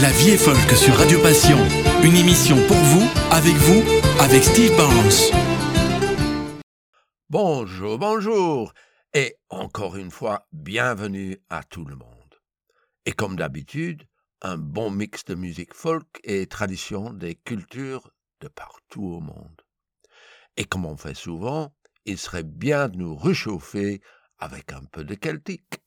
La vie est folk sur Radio Passion. Une émission pour vous, avec vous, avec Steve Barnes. Bonjour, bonjour. Et encore une fois, bienvenue à tout le monde. Et comme d'habitude, un bon mix de musique folk et tradition des cultures de partout au monde. Et comme on fait souvent, il serait bien de nous réchauffer avec un peu de celtique.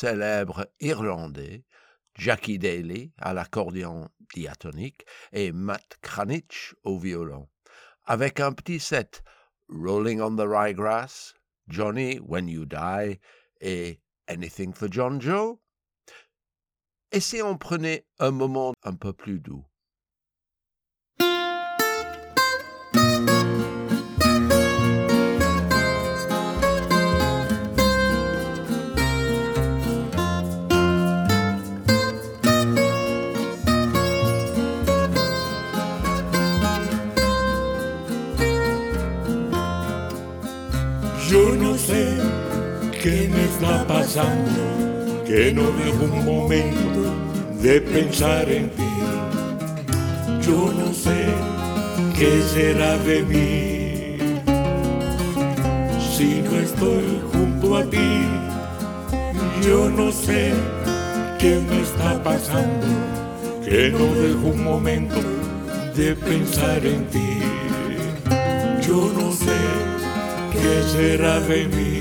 Célèbres Irlandais, Jackie Daly à l'accordéon diatonique et Matt Kranich au violon, avec un petit set Rolling on the Ryegrass, Johnny When You Die et Anything for John Joe. Et si on prenait un moment un peu plus doux pasando, que no dejo un momento de pensar en ti. Yo no sé qué será de mí si no estoy junto a ti. Yo no sé qué me está pasando, que no dejo un momento de pensar en ti. Yo no sé ¿qué será de mí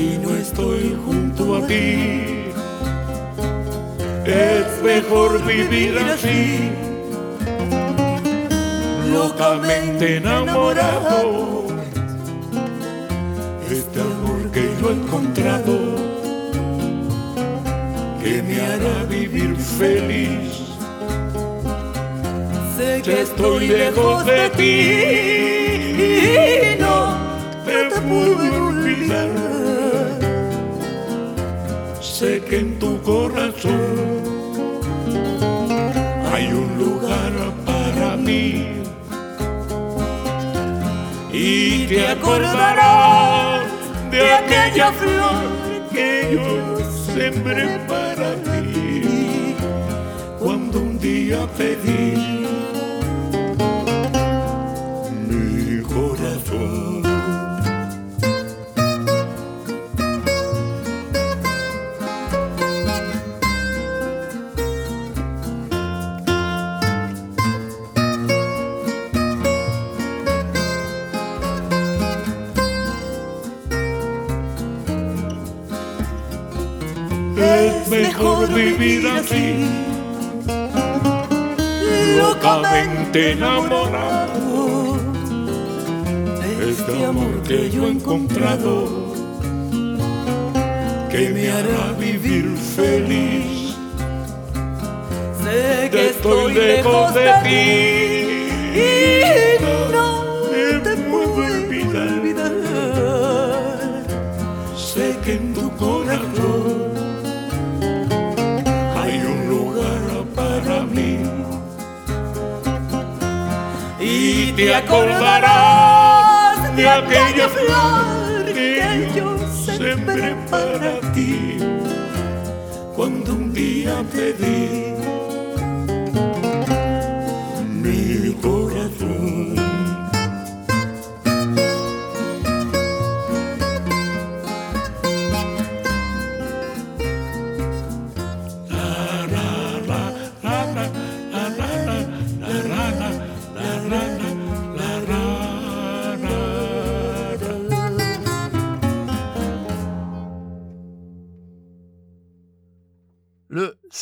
si no estoy junto a ti? Es mejor vivir así, locamente enamorado. Este amor que yo he encontrado, que me hará vivir feliz. Sé que estoy lejos de ti y no te puedo olvidar. Sé que en tu corazón hay un lugar para mí. Y te acordarás de aquella flor que yo sembré para ti. Cuando un día pedí vivir así, locamente enamorado. Este amor que yo he encontrado, que me hará vivir feliz. Sé que estoy lejos de ti y no me te puedo olvidar. Sé que en tu corazón te acordarás de aquella flor que yo sembré para ti. cuando un día te di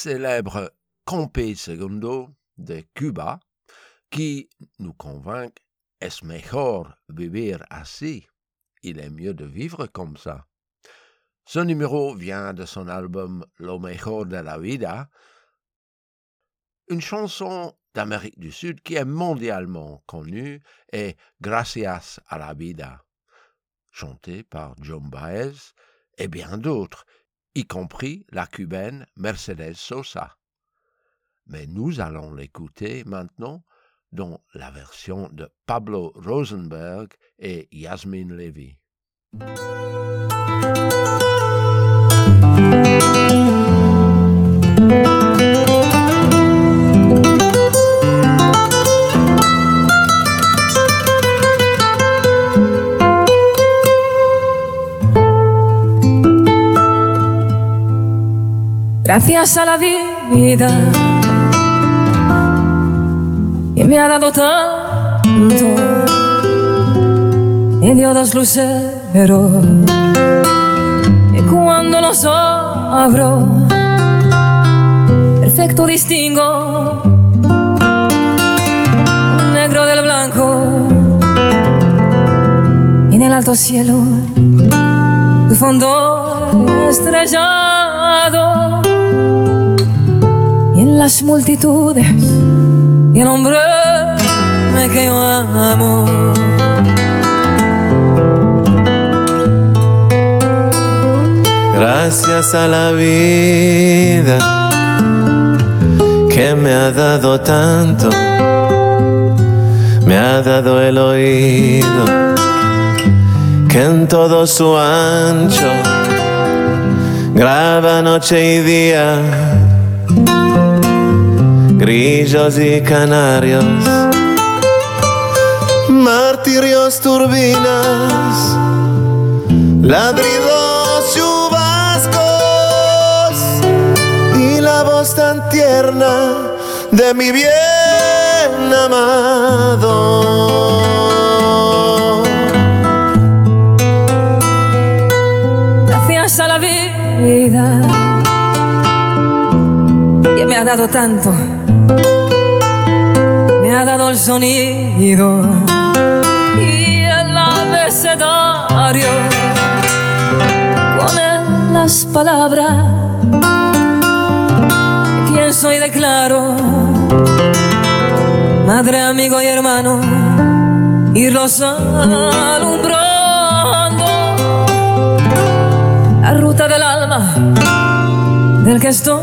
célèbre Segundo de Cuba, qui nous convainc est mejor vivir así, il est mieux de vivre comme ça. Ce numéro vient de son album Lo mejor de la vida, une chanson d'Amérique du Sud qui est mondialement connue et Gracias a la vida, chantée par John Baez et bien d'autres, y compris la cubaine Mercedes Sosa. Mais nous allons l'écouter maintenant dans la version de Pablo Rosenberg et Yasmine Levy. Gracias a la vida que me ha dado tanto, me dio dos luceros y cuando los abro, perfecto distingo un negro del blanco y en el alto cielo tu fondo estrellado las multitudes y el hombre que yo amo. Gracias a la vida que me ha dado tanto, me ha dado el oído que en todo su ancho graba noche y día, grillos y canarios, martirios, turbinas, ladridos, chubascos y la voz tan tierna de mi bien amado. Gracias a la vida. Que me ha dado tanto, me ha dado el sonido y el abecedario. Con las palabras pienso y declaro, madre, amigo y hermano, irlos alumbrando la ruta del alma del que estoy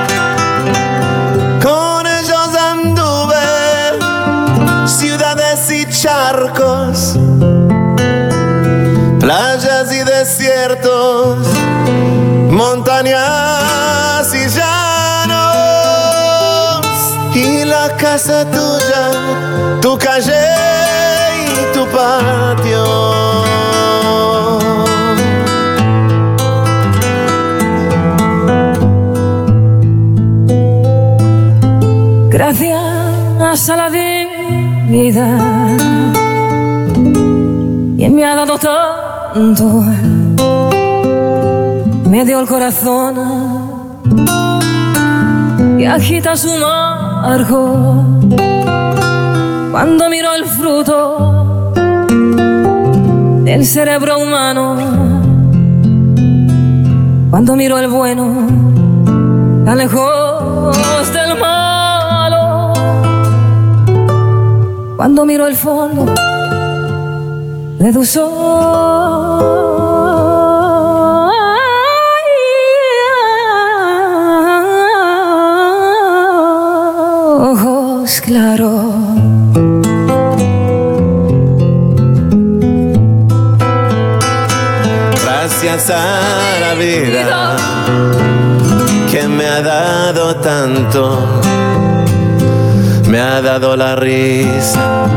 Desiertos, montañas y llanos, y la casa tuya, tu calle y tu patio. Gracias a la vida quien me ha dado tanto, me dio el corazón y agita su marco cuando miro el fruto del cerebro humano, cuando miro el bueno tan lejos del malo, cuando miro el fondo de ojos dado la risa,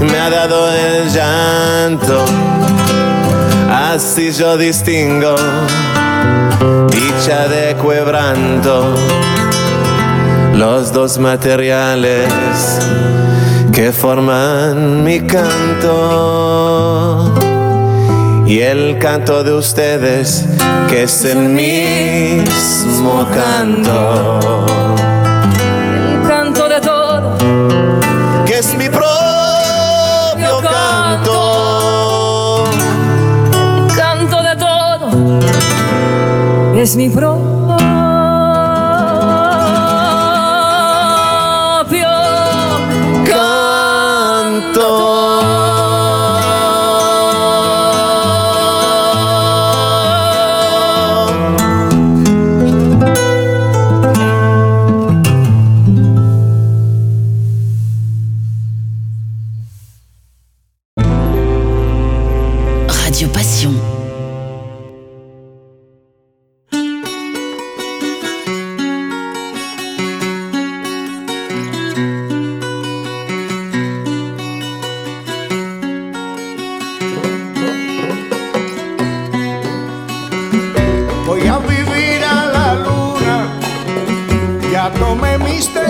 me ha dado el llanto, así yo distingo dicha de quebranto, los dos materiales que forman mi canto. Y el canto de ustedes que es el mismo canto eres mi pro.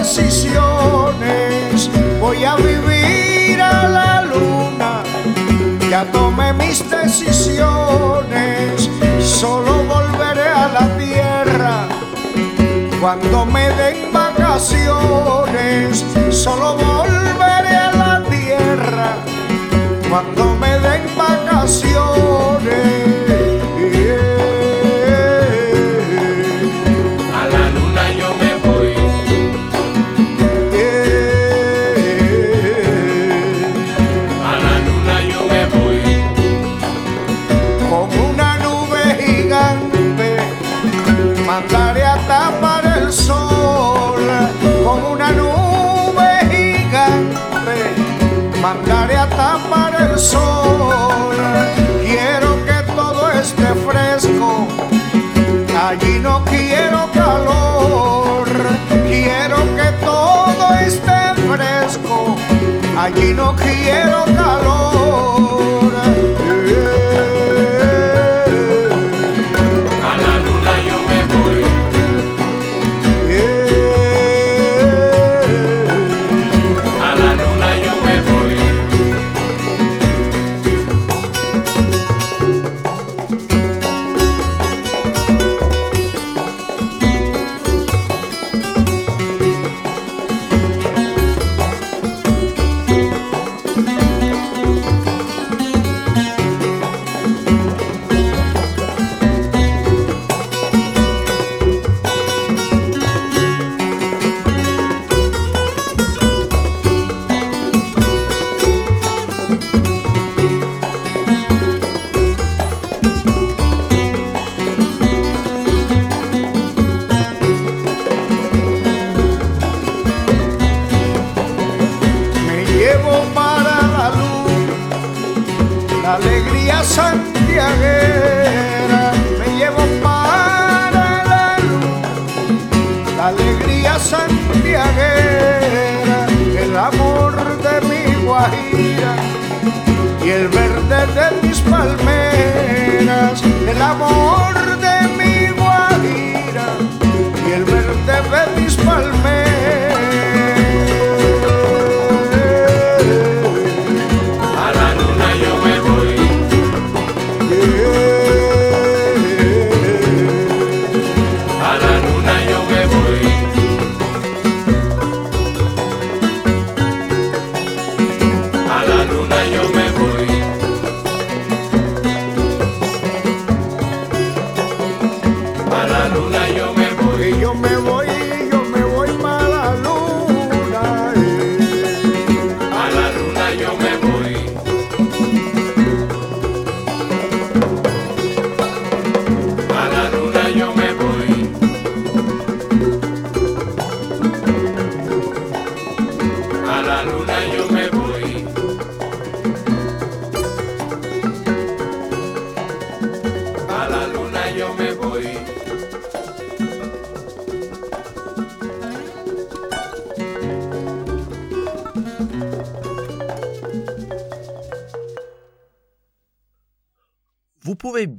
Decisiones. Voy a vivir a la luna, ya tomé mis decisiones. Solo volveré a la tierra cuando me den vacaciones. Solo volveré a la tierra cuando me den vacaciones.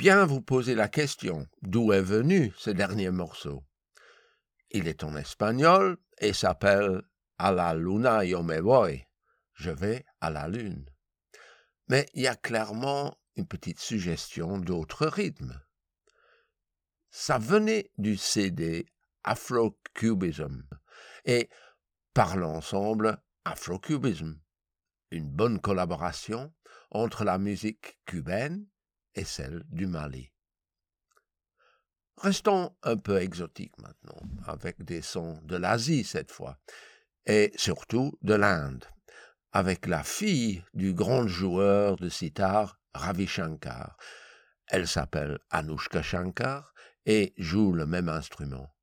Bien vous poser la question d'où est venu ce dernier morceau? Il est en espagnol et s'appelle A la luna yo me voy. Je vais à la lune. Mais il y a clairement une petite suggestion d'autres rythmes. Ça venait du CD Afro-Cubism et par l'ensemble Afro-Cubism, une bonne collaboration entre la musique cubaine et celle du Mali. Restons un peu exotiques maintenant, avec des sons de l'Asie cette fois, et surtout de l'Inde, avec la fille du grand joueur de sitar Ravi Shankar. Elle s'appelle Anushka Shankar et joue le même instrument.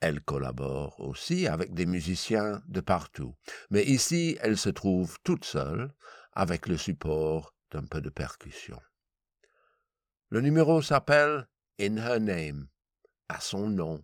Elle collabore aussi avec des musiciens de partout, mais ici elle se trouve toute seule avec le support d'un peu de percussion. Le numéro s'appelle In Her Name, à son nom.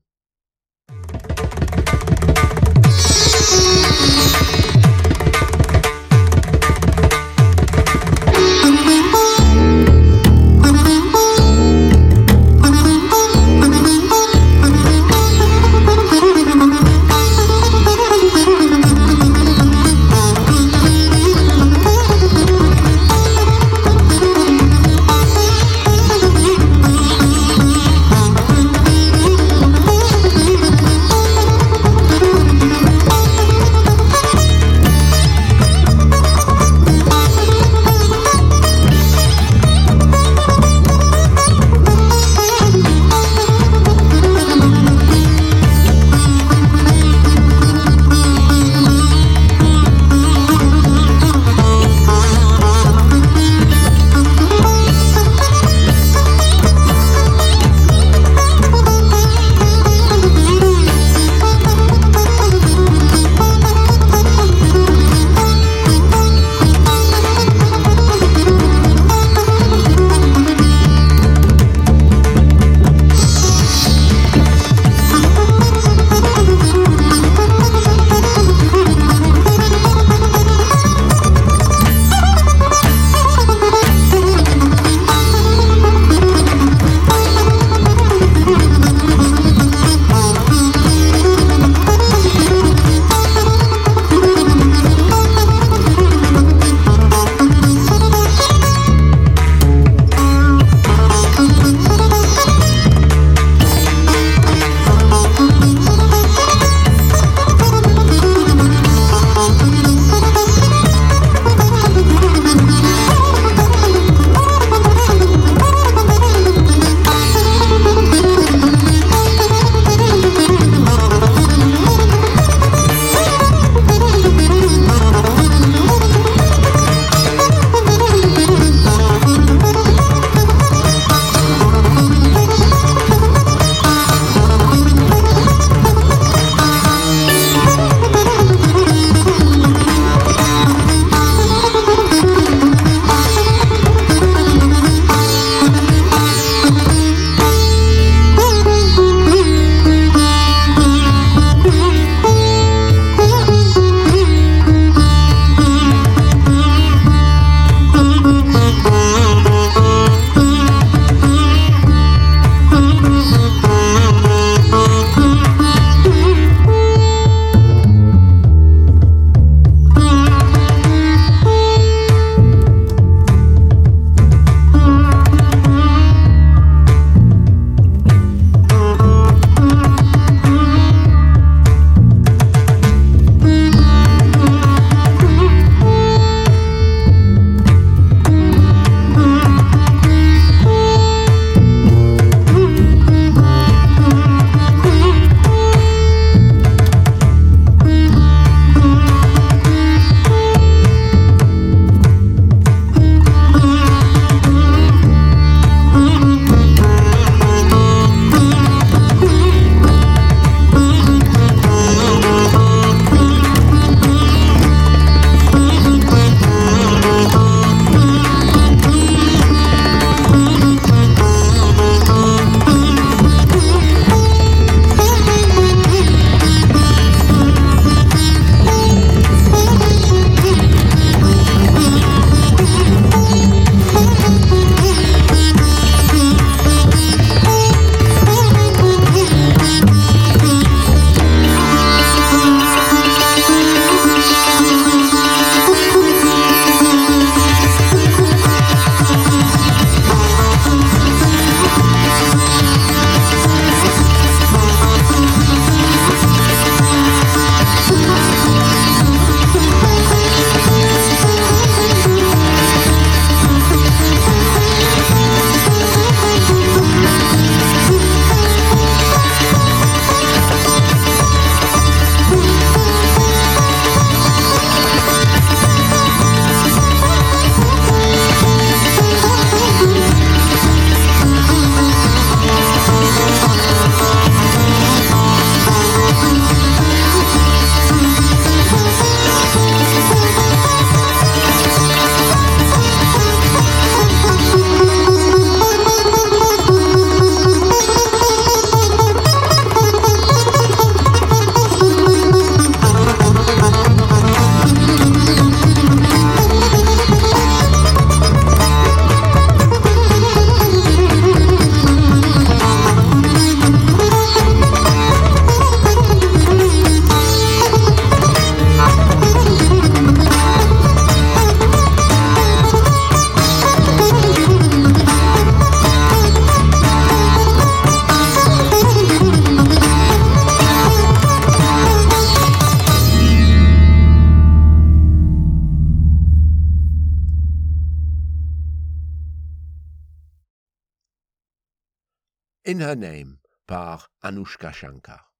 Par Anushka Shankar.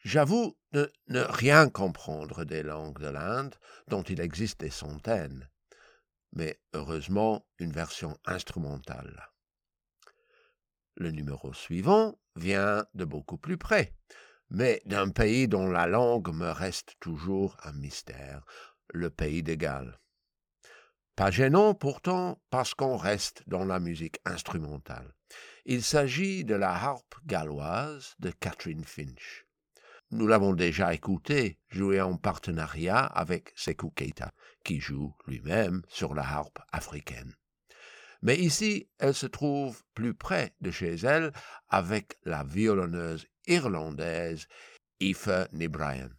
J'avoue ne, ne rien comprendre des langues de l'Inde, dont il existe des centaines, mais heureusement une version instrumentale. Le numéro suivant vient de beaucoup plus près, mais d'un pays dont la langue me reste toujours un mystère, le pays des Galles. Pas gênant pourtant parce qu'on reste dans la musique instrumentale. Il s'agit de la harpe galloise de Catherine Finch. Nous l'avons déjà écouté jouer en partenariat avec Sekou Keita, qui joue lui-même sur la harpe africaine. Mais ici, elle se trouve plus près de chez elle avec la violonneuse irlandaise Aoife Nibrian.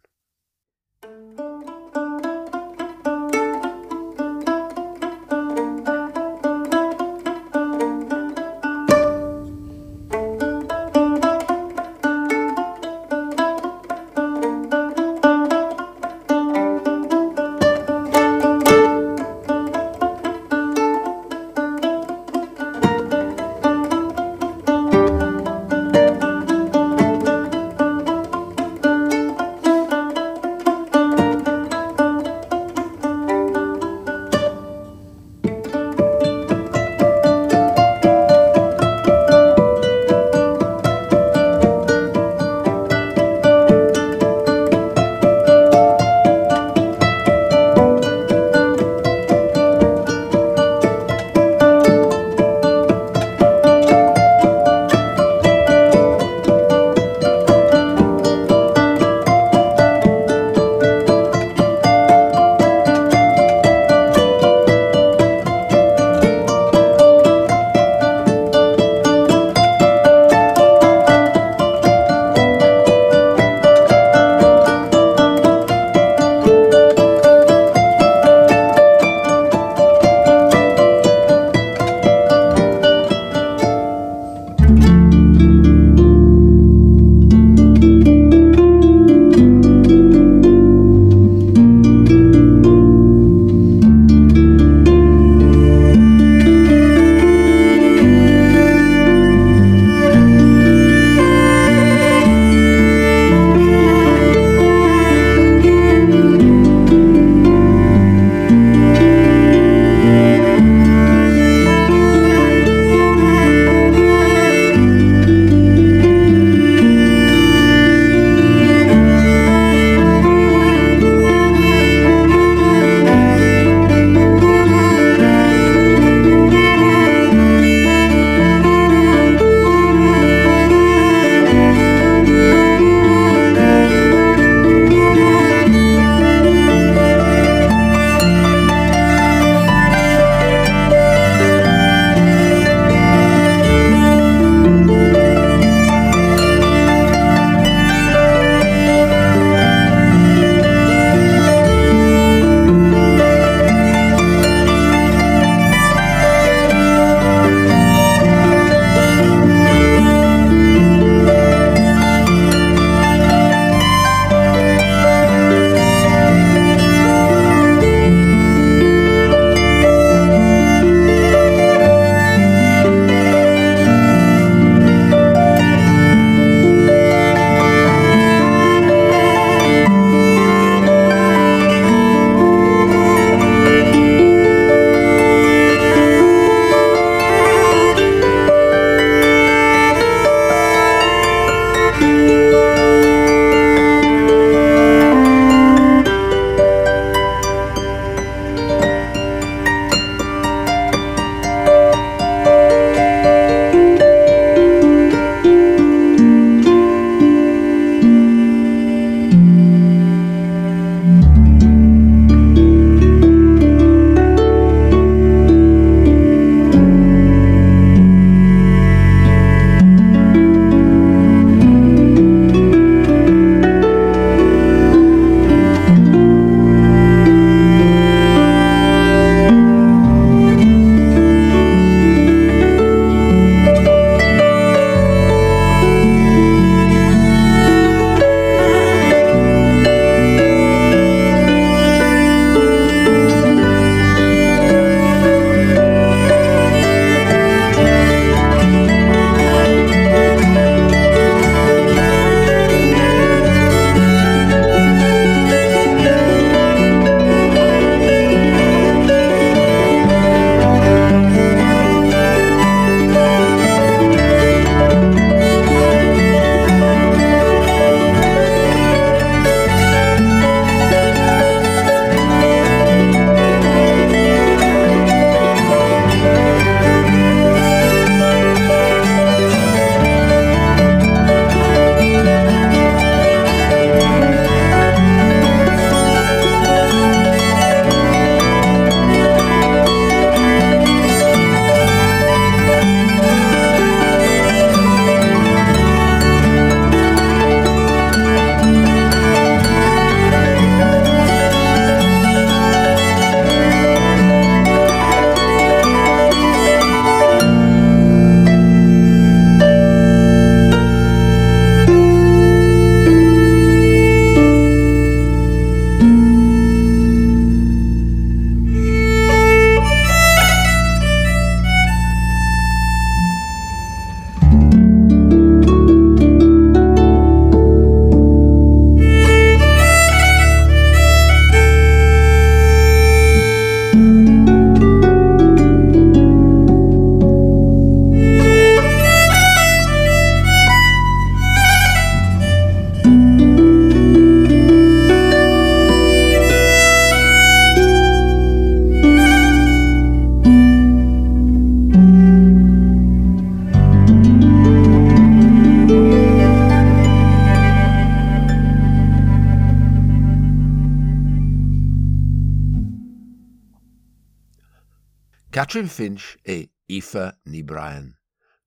Finch et Aoife Ní Brian,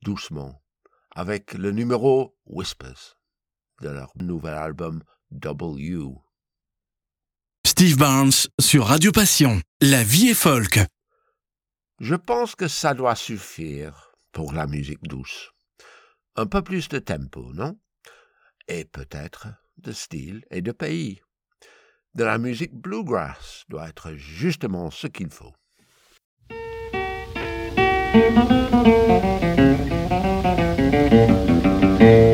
doucement, avec le numéro Whispers de leur nouvel album W. Steve Barnes sur Radio Passion. La vie est folk. Je pense que ça doit suffire pour la musique douce. Un peu plus de tempo, non? Et peut-être de style et de pays. De la musique bluegrass doit être justement ce qu'il faut. thank you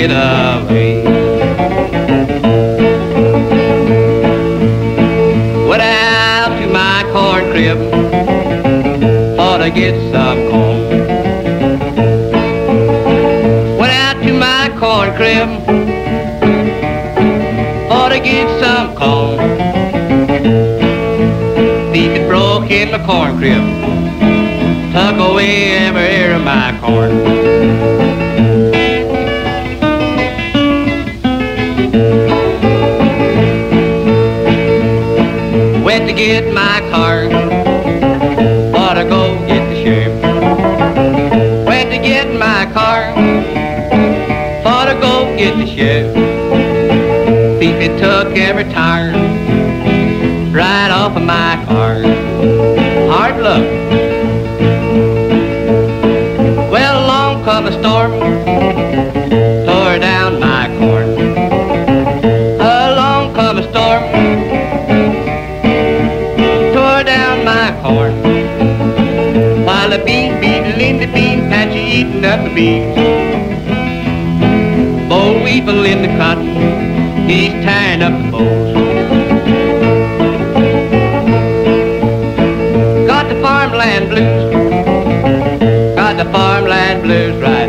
his getaway. Went out to my corn crib, thought I'd get some corn. Went out to my corn crib ought to get some corn. Thief had broke in my corn crib, took away every ear of my thief it took every tire right off of my car. Hard luck. Well, along come a storm, tore down my corn. Along come a storm, tore down my corn. While the bean beetle in the bean patch eating up the beans. He's tying up the bowls. Got the farmland blues, got the farmland blues right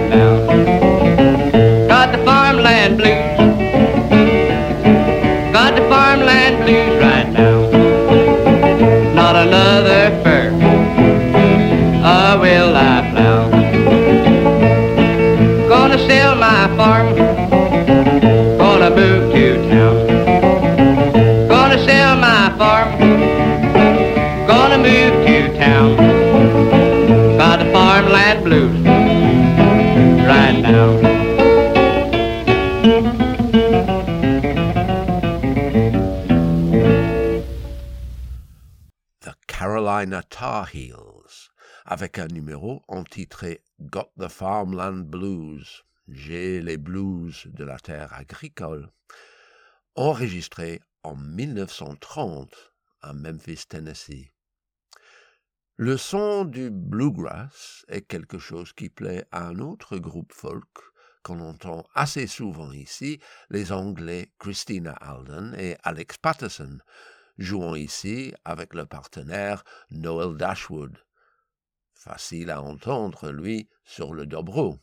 Avec un numéro entitré Got the Farmland Blues, J'ai les blues de la terre agricole, enregistré en 1930 à Memphis, Tennessee. Le son du bluegrass est quelque chose qui plaît à un autre groupe folk qu'on entend assez souvent ici, les Anglais Christina Alden et Alex Patterson, jouant ici avec le partenaire Noel Dashwood. Facile à entendre, lui, sur le dobro.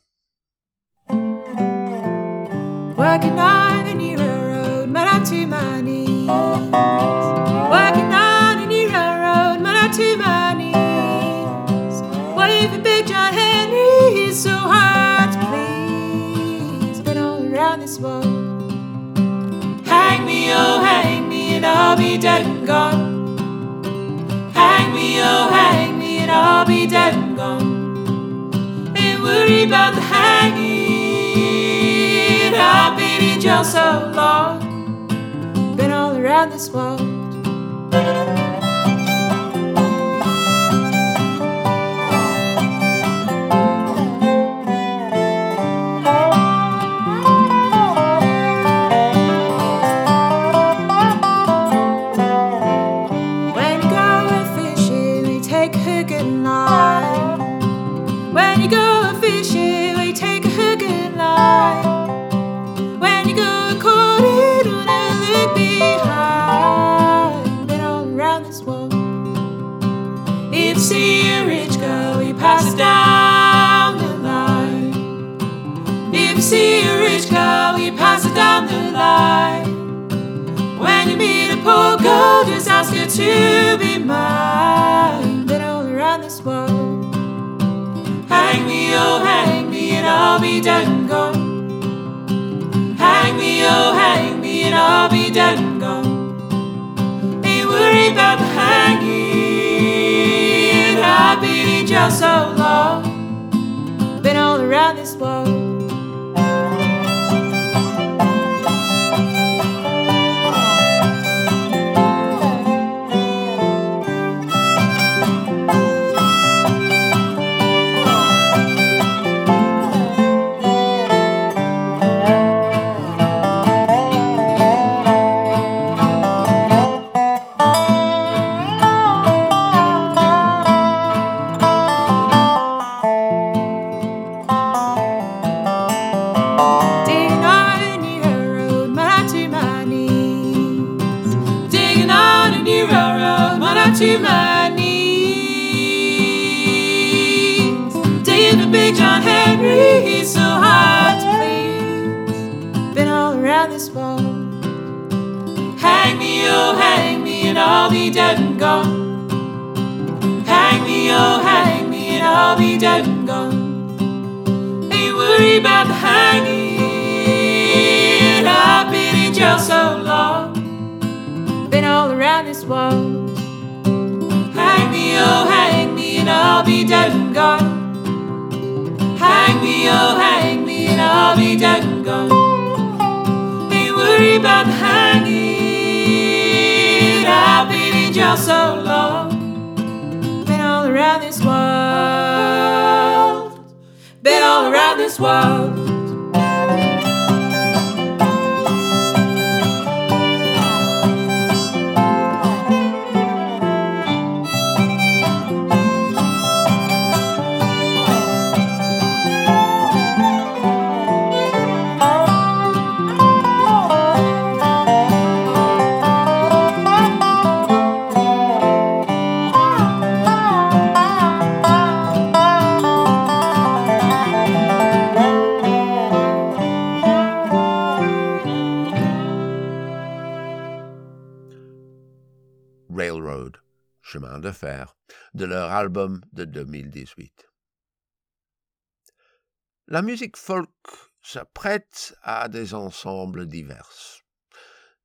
Working on a new railroad, man, to my knees. Working on a new railroad, man, to my knees. What if a big John Henry is so hard to please? Been all around this world. Hang me, oh, hang me, and I'll be dead and gone. Hang me, oh, hang me, and I'll be dead and gone. Ain't worried about the hanging. I've been in jail so long, been all around this world. Down. When you meet a poor girl, just ask her to be mine. Been all around this world. Hang me, oh, hang me, and I'll be dead and gone. Hang me, oh, hang me, and I'll be dead and gone. Ain't worried about the hanging. I've been in jail so long. Been all around this world. Dead and gone. Ain't worried about the hanging. I've been in jail so long. Been all around this world. Hang me, oh, hang me, and I'll be dead and gone. Hang me, oh, hang me, and I'll be dead and gone. Ain't worried about the hanging. I've been in jail so long. wild. De de leur album de 2018. La musique folk se prête à des ensembles divers.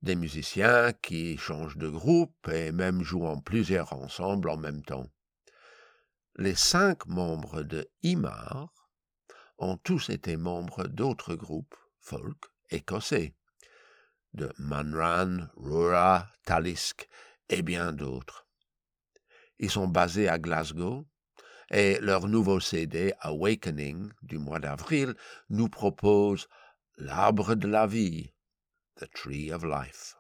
Des musiciens qui changent de groupe et même jouent en plusieurs ensembles en même temps. Les cinq membres de Imar ont tous été membres d'autres groupes folk écossais, de Manran, Rura, Talisk et bien d'autres. Ils sont basés à Glasgow et leur nouveau CD Awakening du mois d'avril nous propose L'arbre de la vie, The Tree of Life.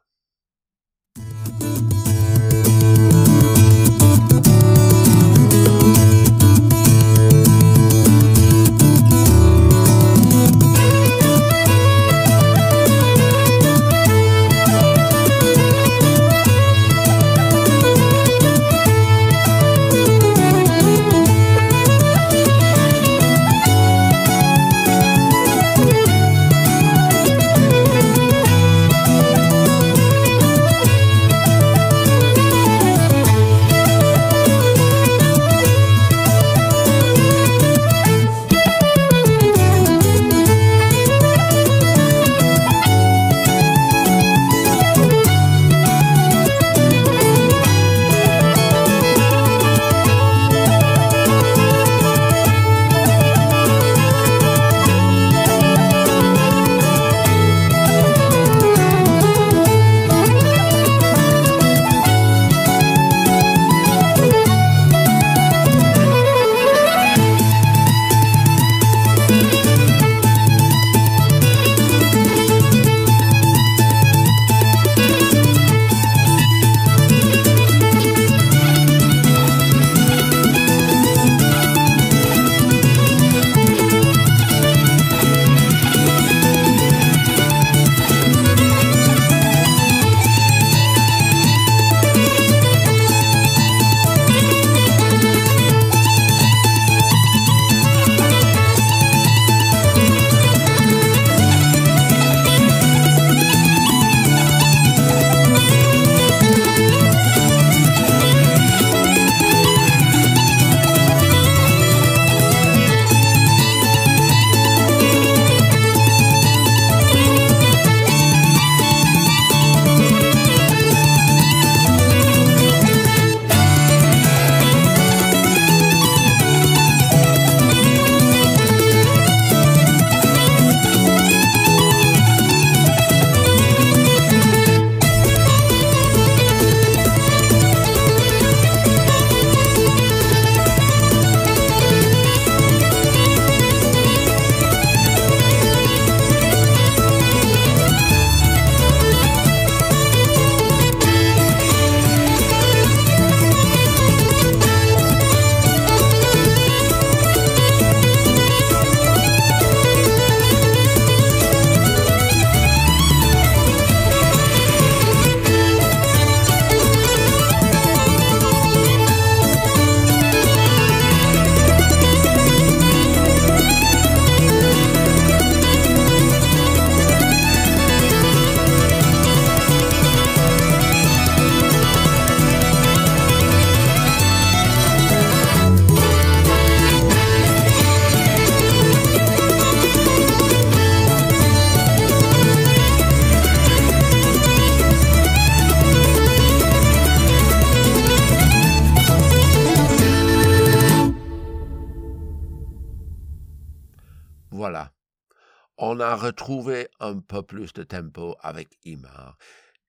Retrouvé un peu plus de tempo avec Imar.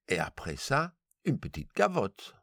Et après ça, une petite gavotte.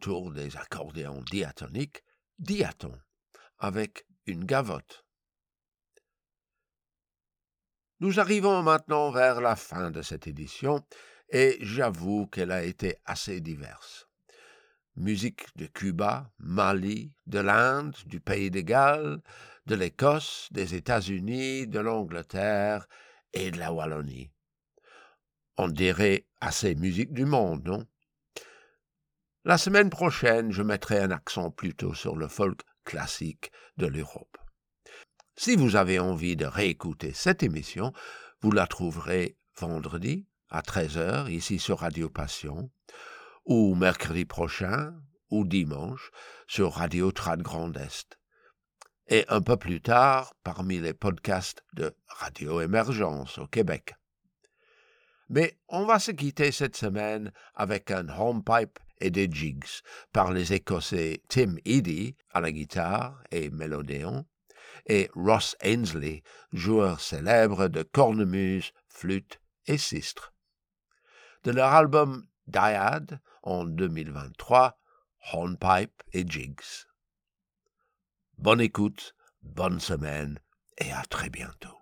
Autour des accordéons diatoniques, diaton, avec une gavotte. Nous arrivons maintenant vers la fin de cette édition et j'avoue qu'elle a été assez diverse. Musique de Cuba, Mali, de l'Inde, du Pays de Galles, de l'Écosse, des États-Unis, de l'Angleterre et de la Wallonie. On dirait assez musique du monde, non? La semaine prochaine, je mettrai un accent plutôt sur le folk classique de l'Europe. Si vous avez envie de réécouter cette émission, vous la trouverez vendredi à 13h ici sur Radio Passion, ou mercredi prochain, ou dimanche sur Radio Trad Grand Est. Et un peu plus tard, parmi les podcasts de Radio Émergence au Québec. Mais on va se quitter cette semaine avec un hornpipe et des jigs par les Écossais Tim Eady à la guitare et mélodéon et Ross Ainsley, joueur célèbre de cornemuse, flûte et sistre. De leur album Dyad en 2023, Hornpipe et Jigs. Bonne écoute, bonne semaine et à très bientôt.